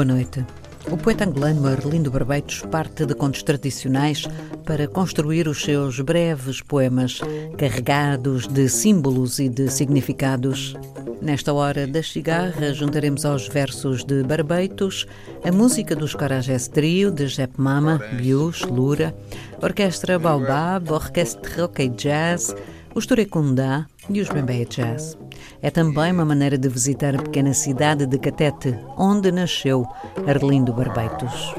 Boa noite. O poeta angolano Arlindo Barbeitos parte de contos tradicionais para construir os seus breves poemas, carregados de símbolos e de significados. Nesta hora das cigarras, juntaremos aos versos de Barbeitos a música dos Carajés Trio, de Jep Mama, Bius, Lura, Orquestra Baobab, Orquestra Rock Jazz, os Turecundá e os Bembeia Jazz. É também uma maneira de visitar a pequena cidade de Catete, onde nasceu Arlindo Barbeitos.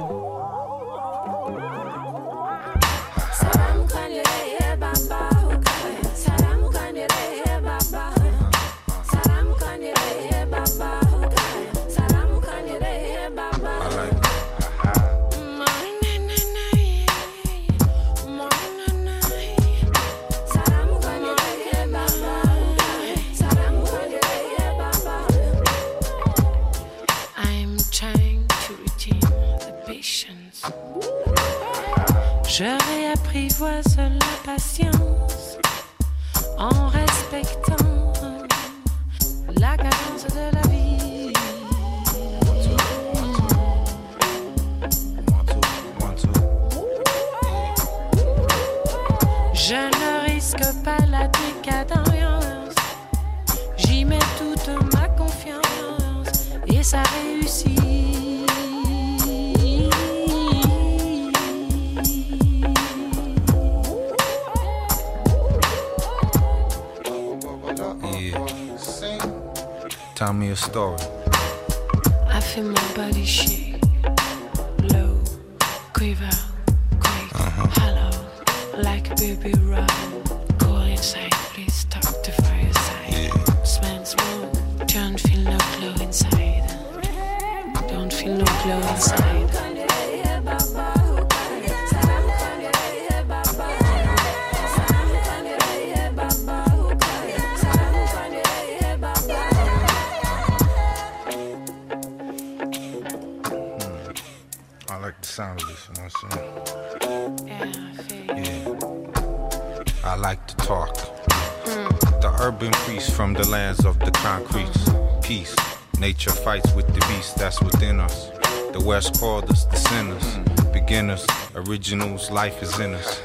Life is in us.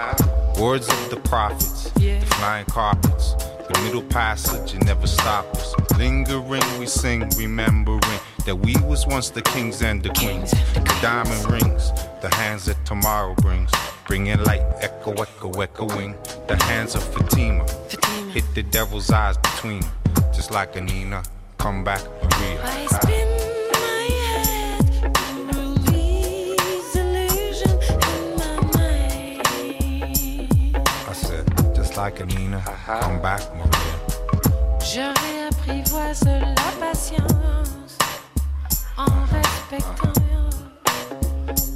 Words of the prophets, the flying carpets, the middle passage, and never stop us. Lingering, we sing, remembering that we was once the kings and the queens. The diamond rings, the hands that tomorrow brings. Bringing light, echo, echo, echoing. The hands of Fatima, Fatima. hit the devil's eyes between. Just like Anina, come back, Maria. Like Nina. Come back, Maria. Je réapprivoise la patience en respectant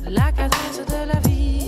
la cadence de la vie.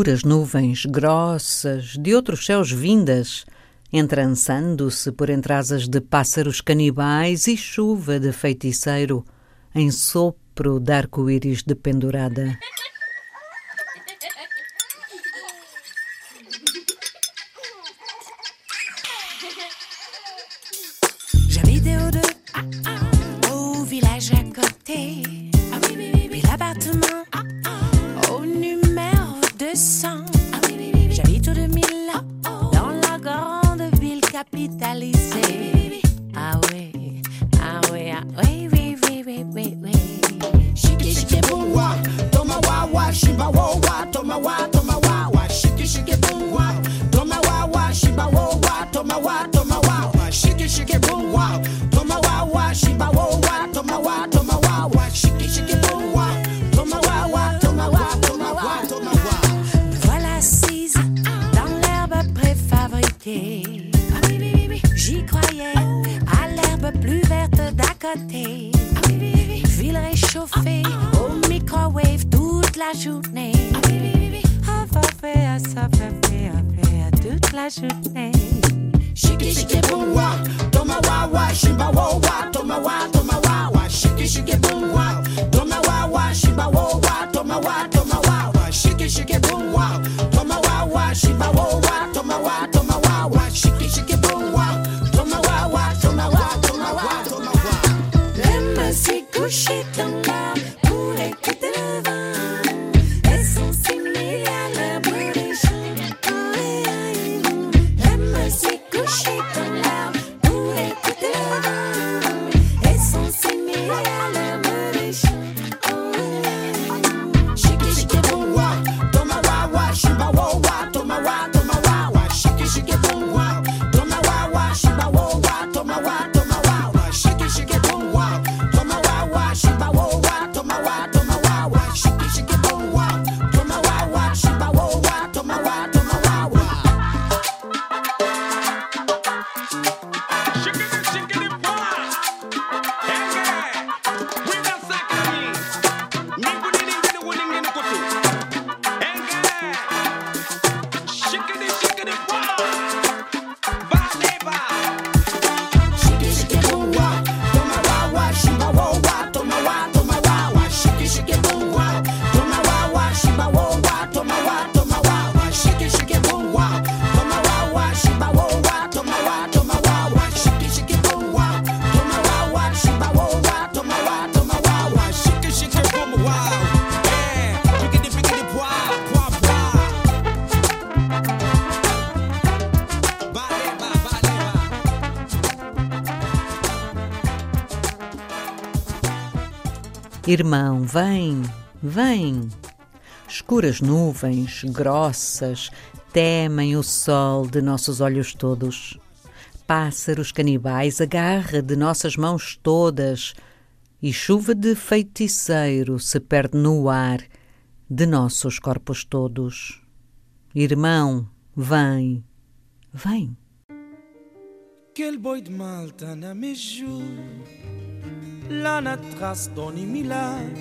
Escuras nuvens grossas de outros céus vindas, entrançando-se por entre asas de pássaros canibais e chuva de feiticeiro, em sopro de arco-íris should place. Irmão, vem, vem. Escuras nuvens, grossas, temem o sol de nossos olhos todos. Pássaros canibais, agarra de nossas mãos todas, e chuva de feiticeiro se perde no ar de nossos corpos todos. Irmão, vem, vem. Quel boi de malta na me לנה טרס דוני מילאק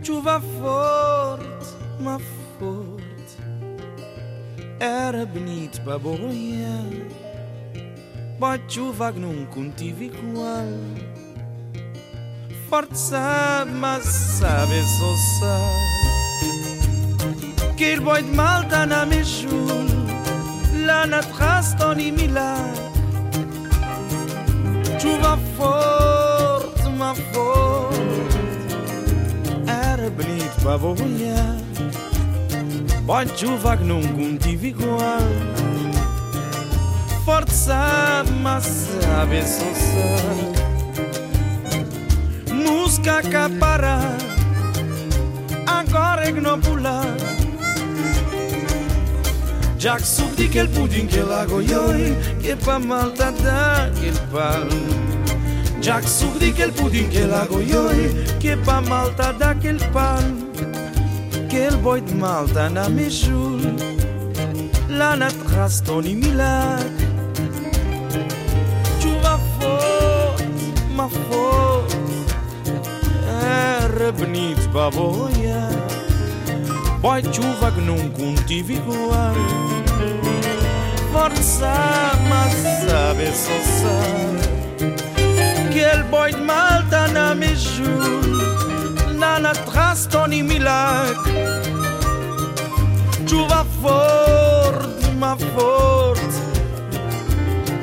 תשובה פורט מפורט ערב נתבע בוריה בתשובה גנון קונטיבי קוואל forza ma sabe sosa Kir boyd malta na mishul la natras toni milak chuva forte, uma forte Era bonito para voar Boa chuva que nunca tive igual. Forte sabe, mas sabe só sabe. Música que parar Agora é que não pular Jack subdi que el pudín que lago yoy Que pa malta da el pan. Jack subdi que el pudín que lago yoy Que pa malta da que el pan. Que el boit malta na mishul La nat rastoni milac. Chuva fot, ma fot Răbnit baboia. Boy chuva gnum cunti viguar Forza, mas sabe só que el de malta na me na na trace Tony milagre. Chuva forte, ma forte,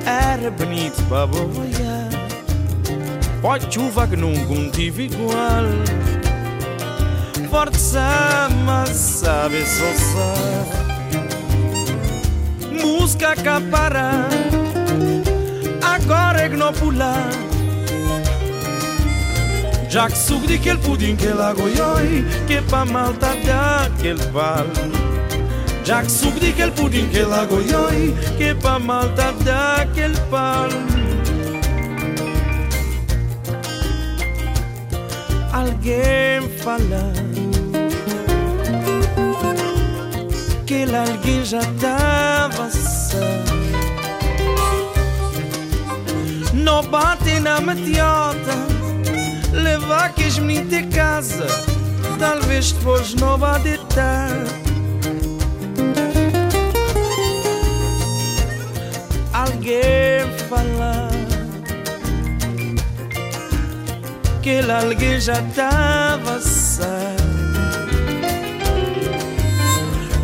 era bonito para boiar. Poi chuva que não contive igual forza, mas sabe só. música capara Agora igno pular Jack suc di quel pudim que la goioi Que pa malta da quel val. Jack suc di quel pudim que la goioi Que pa malta da quel pal. Alguém falar aquele alguém já estava. Não bate na matiota, levar que os meninos de casa, talvez depois não vá deitar. Alguém falar que alguém já estava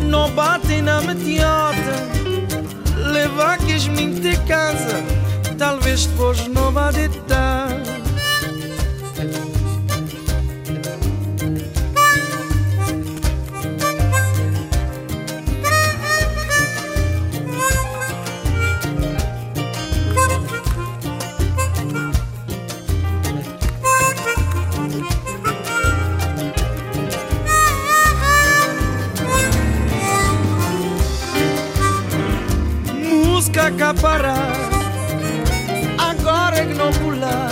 não bate na metiota. Levar que as de casa Talvez depois não vá deitar para Agora ignobular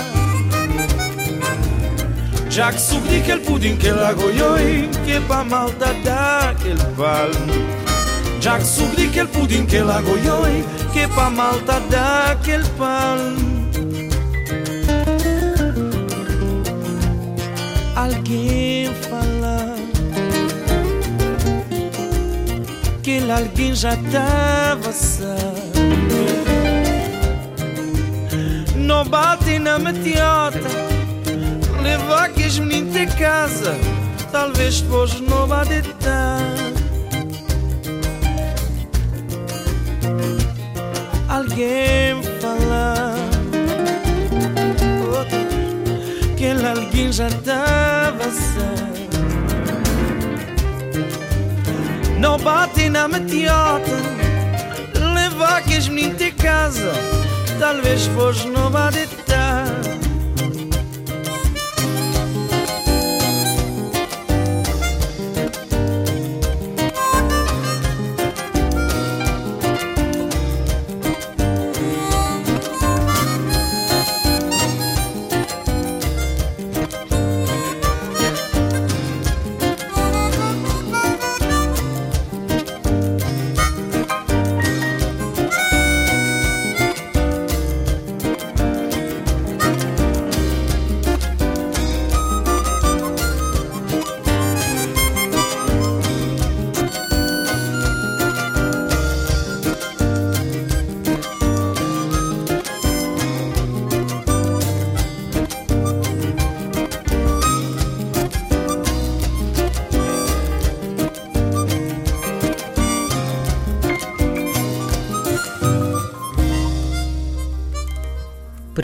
Já que subi que el pudim que la goioi Que pa mal da da pal. Já que subi que el pudim que la goioi Que pa mal da da pal. el palmo Alguém fala Que alguém já estava só não bate na metiota Levar que as meninas de casa. Talvez depois não vá deitar. Alguém falar Que alguém já estava certo Não bate na metiota Levar que as meninas de casa tal vez vos no va de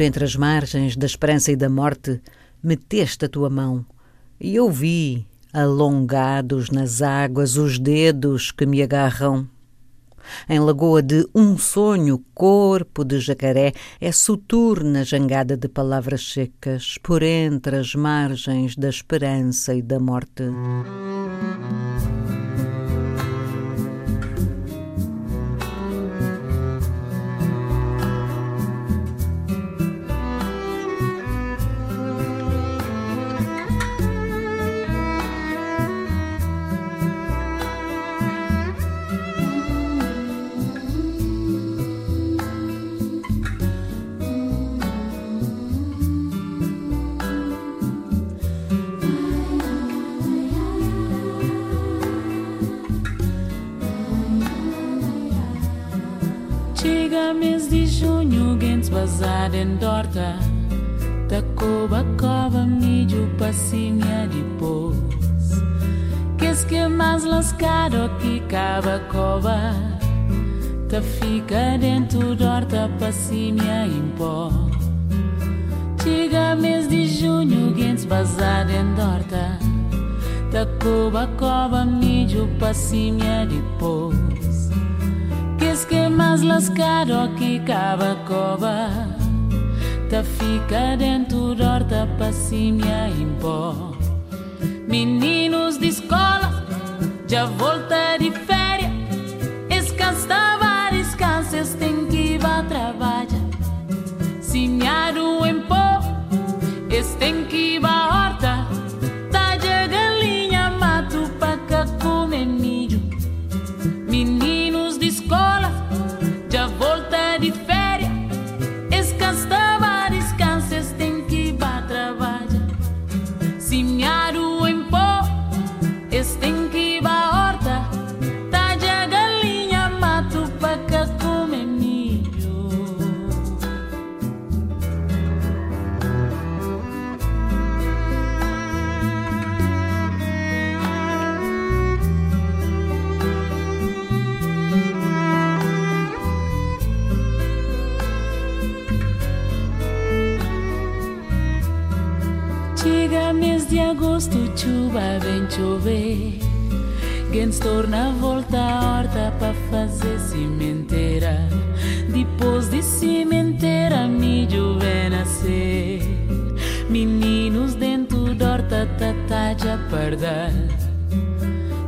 entre as margens da esperança e da morte, meteste a tua mão, e eu vi, alongados nas águas, os dedos que me agarram. Em lagoa de um sonho, corpo de jacaré, é soturna jangada de palavras secas, por entre as margens da esperança e da morte. Vazada em dorta. Da cova, mídio, passinha depois. Que es que mais lascado que cava cova. Ta fica dentro dorta, passinha em pó. Chega mês de junho, gente vazada em dorta. Da cova, mídio, passinha depois. que más lascaro aquí cada cova te ficaré en tu pa si me impor meninos de escola já volta de férias escasta várias casas que vá trabalhar se me em pó tem que Chega mês de agosto, chuva vem chover. Gens torna a volta à horta para fazer cimenteira. Depois de cimenteira, milho vem nascer. Meninos dentro da horta, tata já pardal.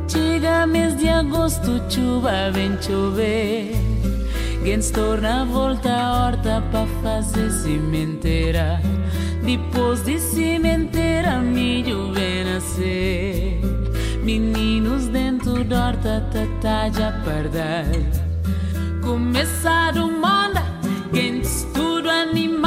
Chega mês de agosto, chuva vem chover. Gens torna a volta à horta para fazer cimenteira. Depois de cimenteira, milho vem nascer. Meninos dentro da horta, tata já pardal. Começado monda, gente tudo animado.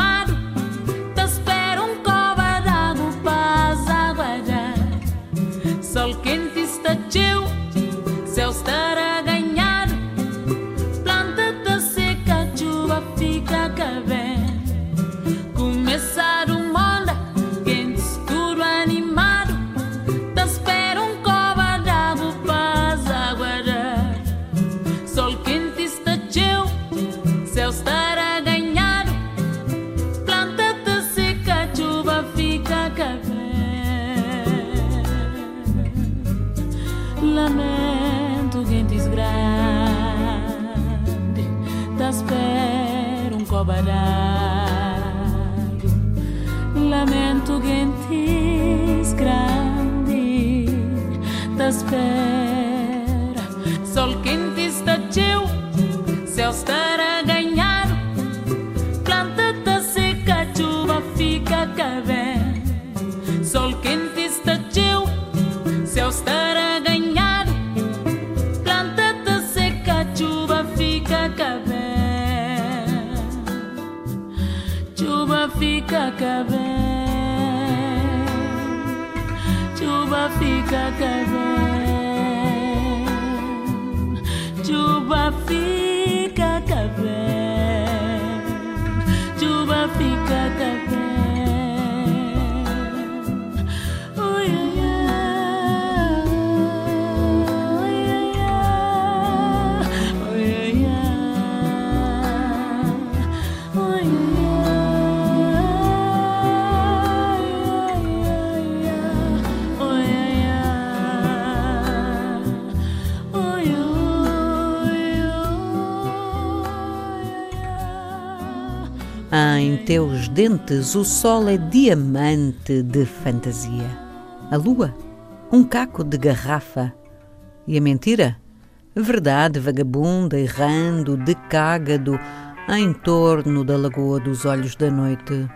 Dentes o sol é diamante de fantasia. A lua, um caco de garrafa. E a mentira? Verdade vagabunda errando de cágado em torno da lagoa dos olhos da noite.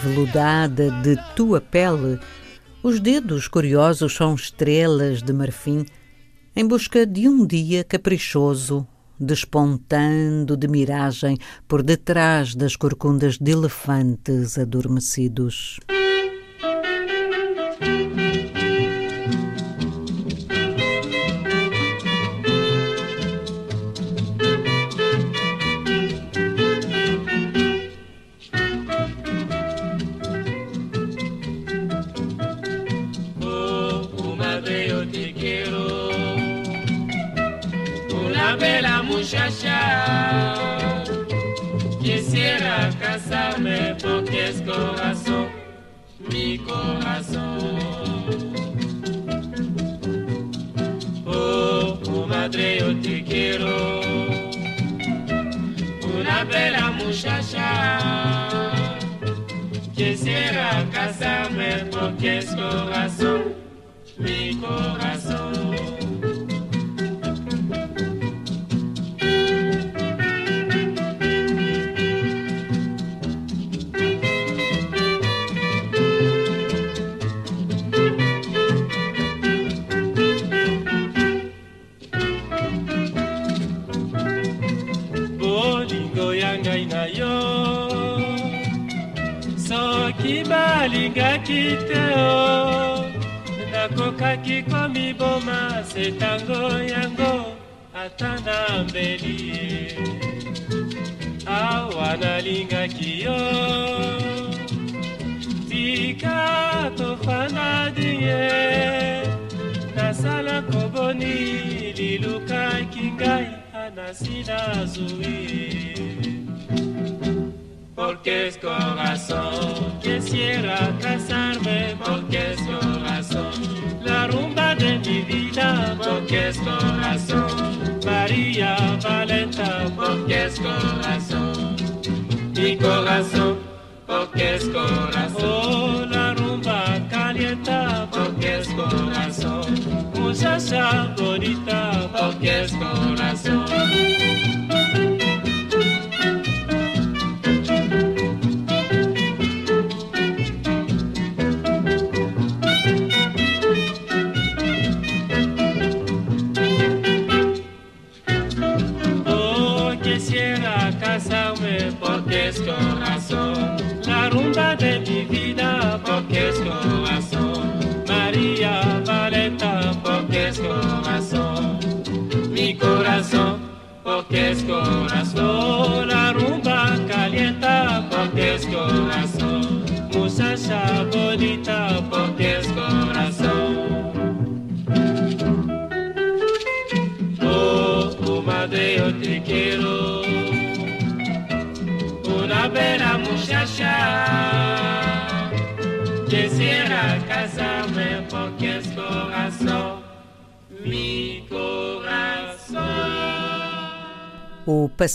Aveludada de tua pele, os dedos curiosos são estrelas de marfim, em busca de um dia caprichoso, despontando de miragem por detrás das corcundas de elefantes adormecidos. la bella muchacha. Quisiera casarme porque es corazón, mi corazón. Oh, oh madre, yo te quiero. Una bella muchacha. Quisiera casarme porque es corazón, mi corazón. Balingaki te o nakokaki komiboma se tango yango ata na mbeli ye awa nalingaki yo tika tofandadi ye nasala koboni lilukaki ngai anasi nazwi porque es corazón. Quisiera casarme porque es corazón. La rumba de mi vida porque es corazón. María Valenta porque es corazón. Mi corazón porque es corazón. Oh, la rumba calienta porque es corazón. Muchacha bonita porque es corazón.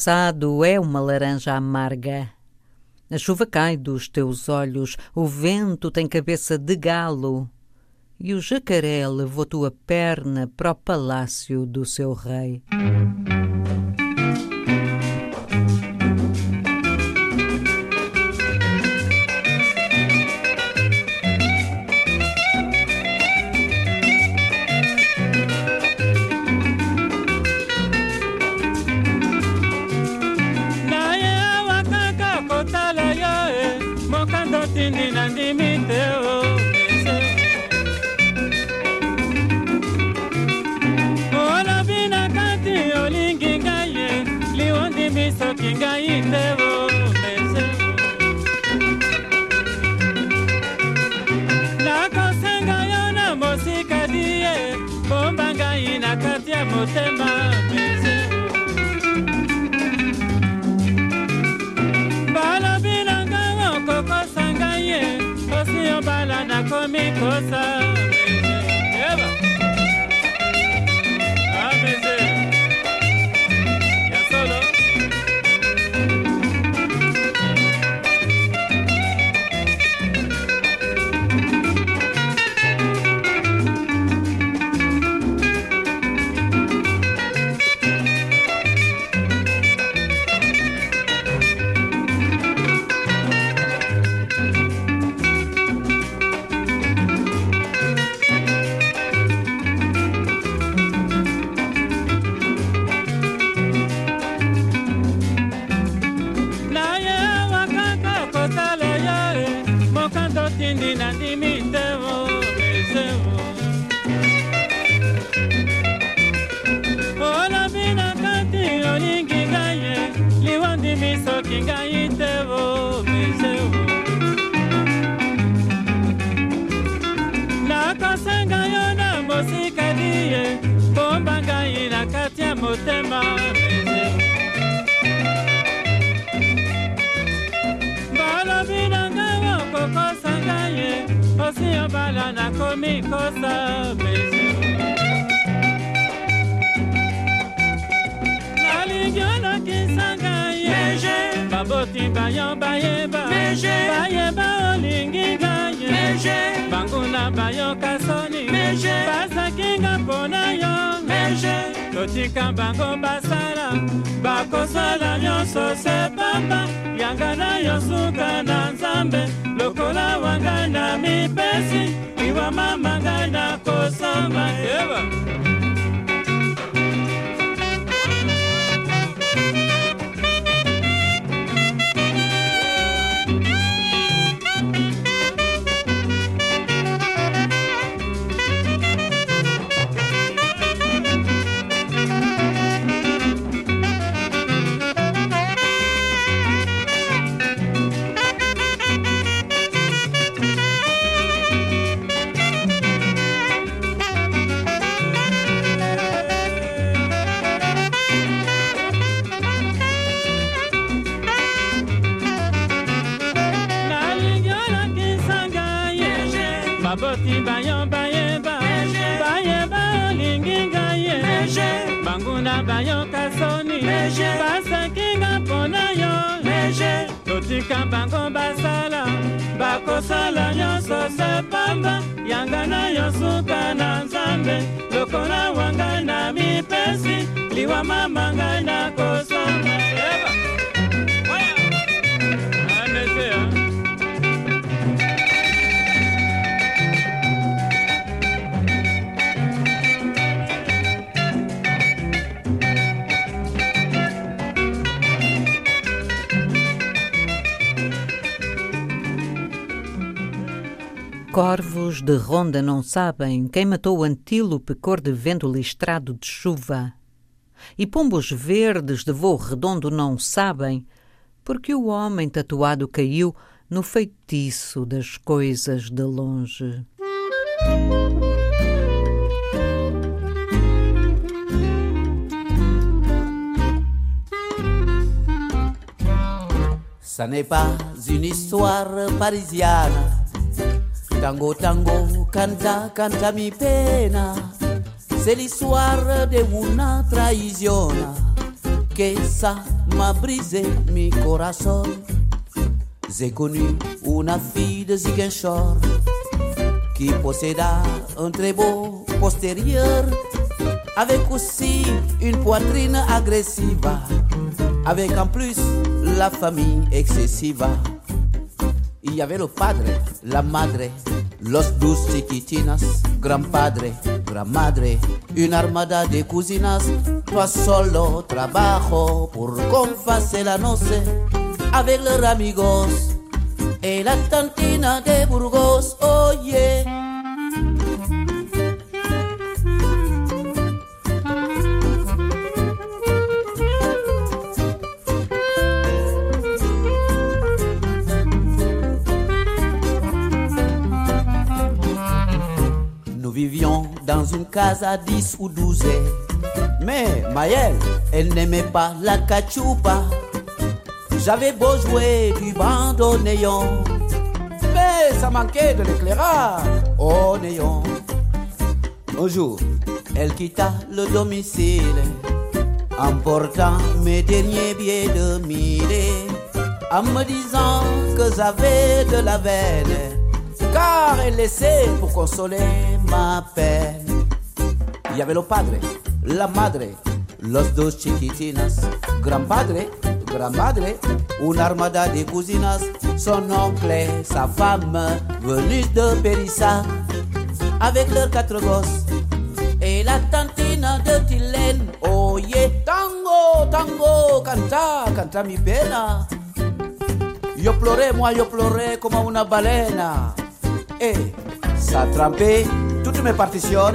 Passado é uma laranja amarga. A chuva cai dos teus olhos, o vento tem cabeça de galo, e o jacaré levou tua perna para o palácio do seu rei. Cosa nakomi kosa mesio nalingi olokisanga ye baboti bayo bayeba. Bayeba olingi ngaye banguna bayoka soni basakinga mpona yo totika bango basala bakosala nyonso se pamba yanga na yo suka nzambe lokola wanga na mipesi iwa mama ngai na kosamba yeba totika bango basala bakosala nyonso se yanga na yo suka na nzambe lokola wanga na mipesi liwa mama ngai na kosamba Corvos de ronda não sabem quem matou o antílope cor de vento listrado de chuva. E pombos verdes de voo redondo não sabem porque o homem tatuado caiu no feitiço das coisas de longe. Ça n'est pas une histoire parisienne. Tango, tango, canta, canta mi pena. C'est l'histoire de una traición que ça m'a brisé mi corazon. J'ai connu una fille de Ziguinchor qui posséda un très beau postérieur avec aussi une poitrine agressive, avec en plus la famille excessiva. Il y avait le padre, la madre, los dos chiquitinas, gran padre, gran madre, une armada de cousinas. Toi solo trabajo por confasser la noce avec leurs amigos et la tantina de Burgos. Yeah. Vivions dans une case à 10 ou 12. Mais Maëlle, elle n'aimait pas la cachupa. J'avais beau jouer du bandoneon. Mais ça manquait de l'éclairage au néon. Un jour, elle quitta le domicile, emportant mes derniers billets de mille, en me disant que j'avais de la veine, car elle laissait pour consoler avait le padre, la madre, los dos chiquitinas, grand padre, grand madre, une armada de cousinas, son oncle, sa femme, venus de Périssa, avec leurs quatre gosses, et la tantina de Tilène, oh yeah, tango, tango, canta, canta mi pena. Yo pleurais, moi yo pleurais comme una baleine. Et ça toutes mes partitions.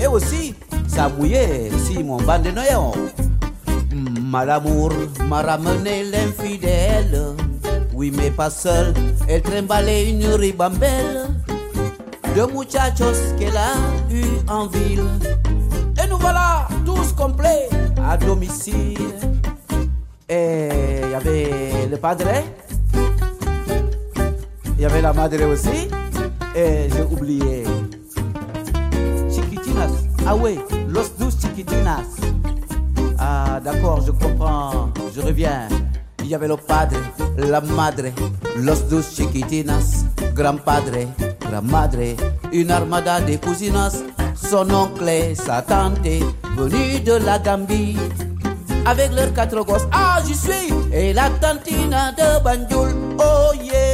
Et aussi, ça mouillait si mon bandeau Malamour m'a ramené l'infidèle. Oui, mais pas seul, elle trimballait une ribambelle. Deux muchachos qu'elle a eu en ville. Et nous voilà tous complets à domicile. Et il y avait le padre, il y avait la madre aussi, Et j'ai oublié. Ah oui, Los Dos Chiquitinas. Ah d'accord, je comprends. Je reviens. Il y avait le padre, la madre, los dos chiquitinas, grand padre, grand madre, une armada de cousinas, son oncle, sa tante, venus de la Gambie. Avec leurs quatre gosses, ah j'y suis, et la tantina de Banjul, oh yeah.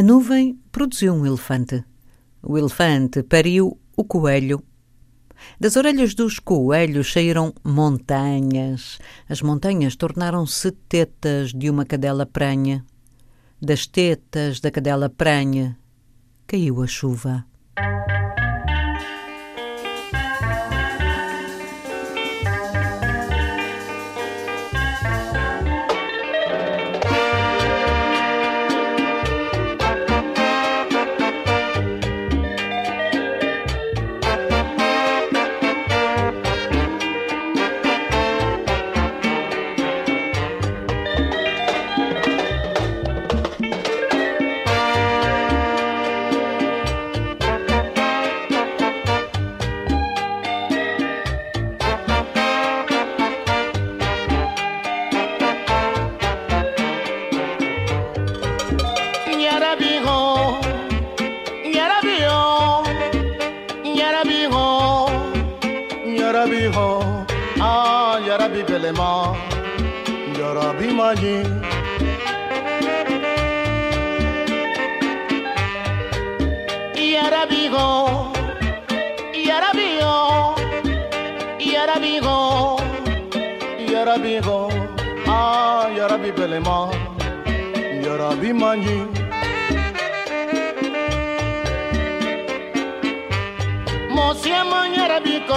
A nuvem produziu um elefante. O elefante pariu o coelho. Das orelhas dos coelhos saíram montanhas. As montanhas tornaram-se tetas de uma cadela pranha. Das tetas da cadela pranha caiu a chuva.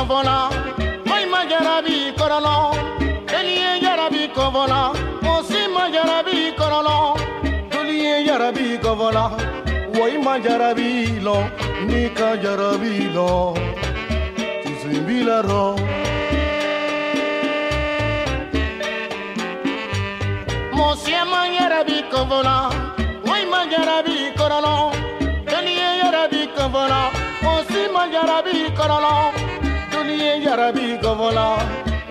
vola, maima yarabi korolo, eliye yarabi ko vola, osima yarabi korolo, duliye yarabi ko vola, waima yarabi lo, nika yarabi lo, tuzimbila ro. Mosiema yarabi ko vola, waima yarabi korolo, eliye yarabi ko vola, osima yarabi korolo. ye jarabi kavola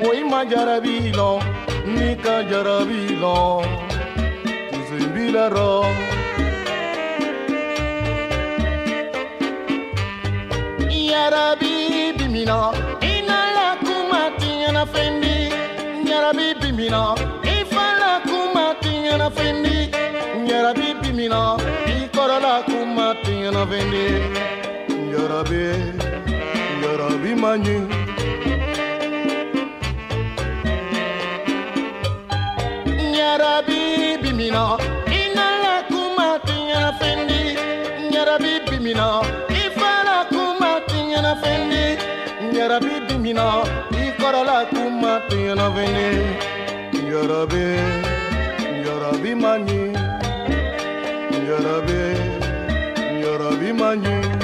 woi ma jarabi lo ni ka jarabi lo tisimbi la ro jarabi bimina ina la kuma tiana fendi. Jarabi bimina ifala kuma tiana fendi. Jarabi bimina ikorola kuma tiana fendi. Jarabi Yara Bimani. Yara Bimina, Inala Kumati and Fendi. Yara Bimina, Ifala Kumati and Fendi. Yara Bimina, Ikarala Kumati and Fendi. Yara Bimani, Yara Bimani, Yara Bimani.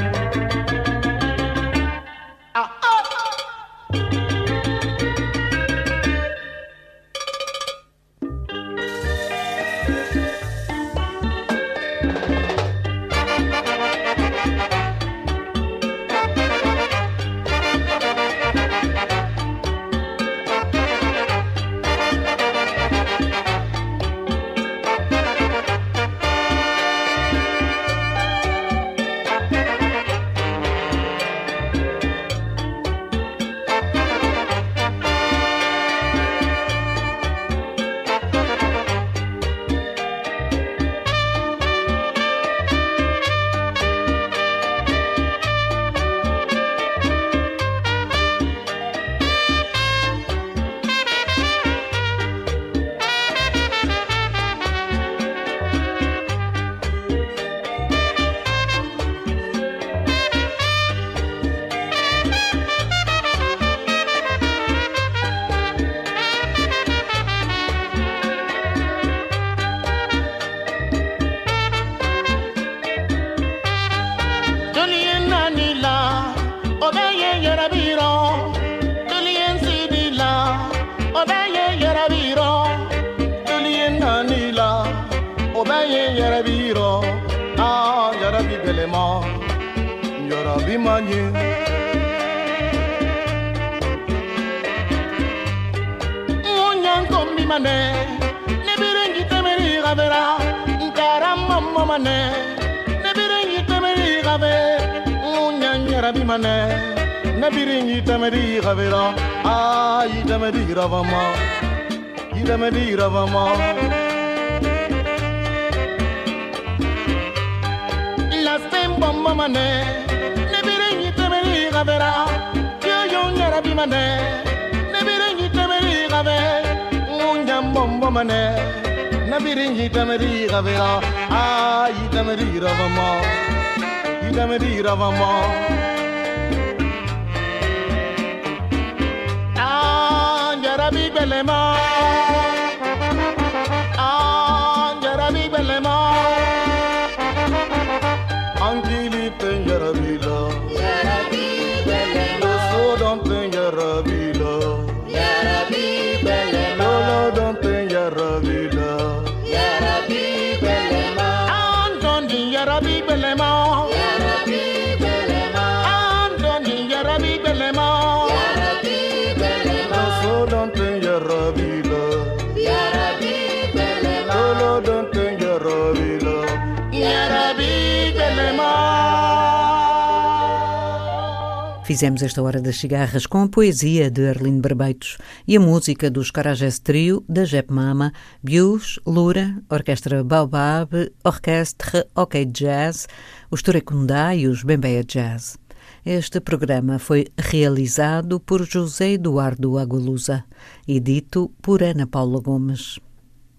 Fizemos esta Hora das Cigarras com a poesia de Arlindo Barbeitos e a música dos Carajés Trio, da Jep Mama, Bius, Lura, Orquestra Baobab, Orquestra OK Jazz, os Turecundá e os Bembeia Jazz. Este programa foi realizado por José Eduardo Agolusa e dito por Ana Paula Gomes.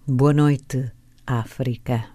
Boa noite, África.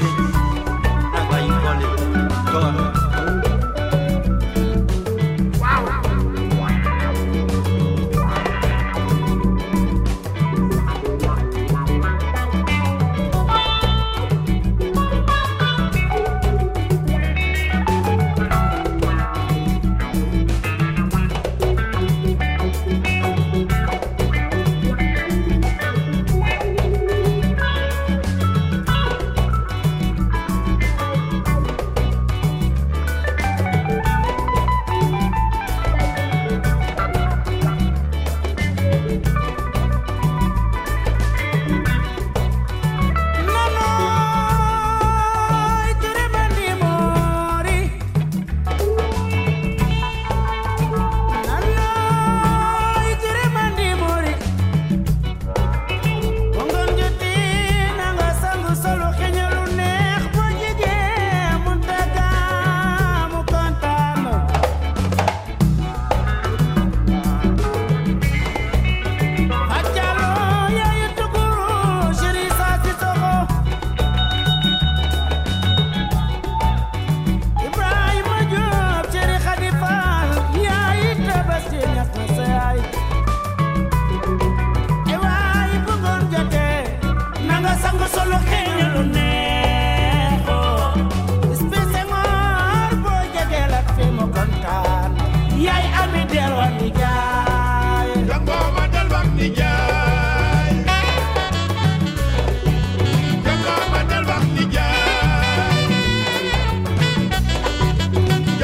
sele agba yi kɔle tɔ.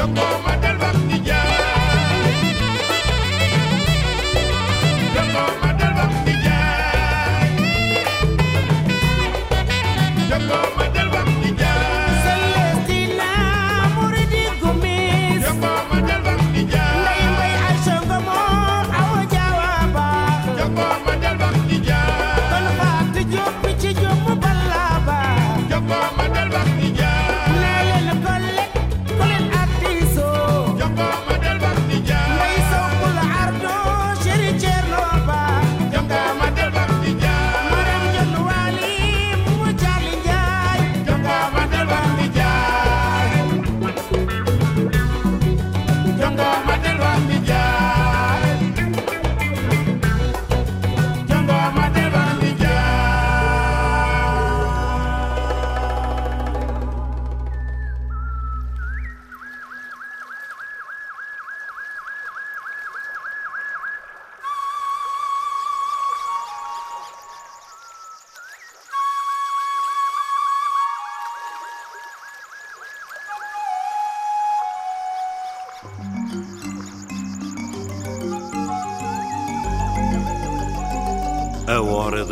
jump on.